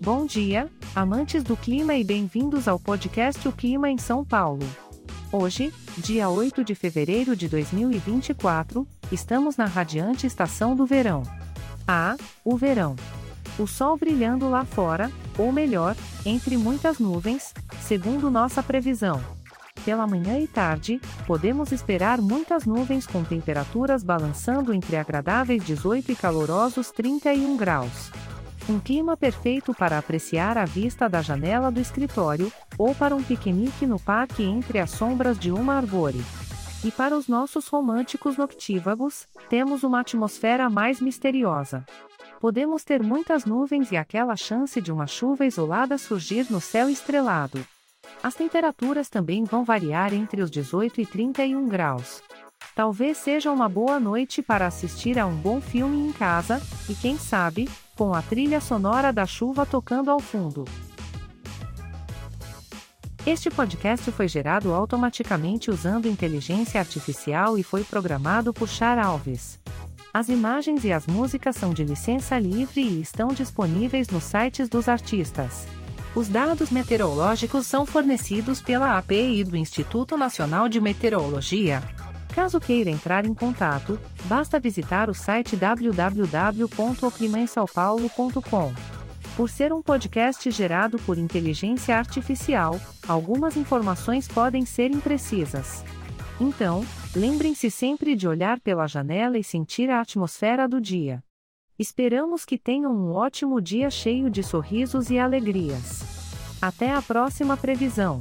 Bom dia, amantes do clima e bem-vindos ao podcast O Clima em São Paulo. Hoje, dia 8 de fevereiro de 2024, estamos na radiante estação do verão. Ah, o verão. O sol brilhando lá fora, ou melhor, entre muitas nuvens, segundo nossa previsão. Pela manhã e tarde, podemos esperar muitas nuvens com temperaturas balançando entre agradáveis 18 e calorosos 31 graus. Um clima perfeito para apreciar a vista da janela do escritório, ou para um piquenique no parque entre as sombras de uma árvore. E para os nossos românticos noctívagos, temos uma atmosfera mais misteriosa. Podemos ter muitas nuvens e aquela chance de uma chuva isolada surgir no céu estrelado. As temperaturas também vão variar entre os 18 e 31 graus. Talvez seja uma boa noite para assistir a um bom filme em casa, e quem sabe, com a trilha sonora da chuva tocando ao fundo. Este podcast foi gerado automaticamente usando inteligência artificial e foi programado por Char Alves. As imagens e as músicas são de licença livre e estão disponíveis nos sites dos artistas. Os dados meteorológicos são fornecidos pela API do Instituto Nacional de Meteorologia, Caso queira entrar em contato, basta visitar o site www.oclimainsaopaulo.com. Por ser um podcast gerado por inteligência artificial, algumas informações podem ser imprecisas. Então, lembrem-se sempre de olhar pela janela e sentir a atmosfera do dia. Esperamos que tenham um ótimo dia cheio de sorrisos e alegrias. Até a próxima previsão.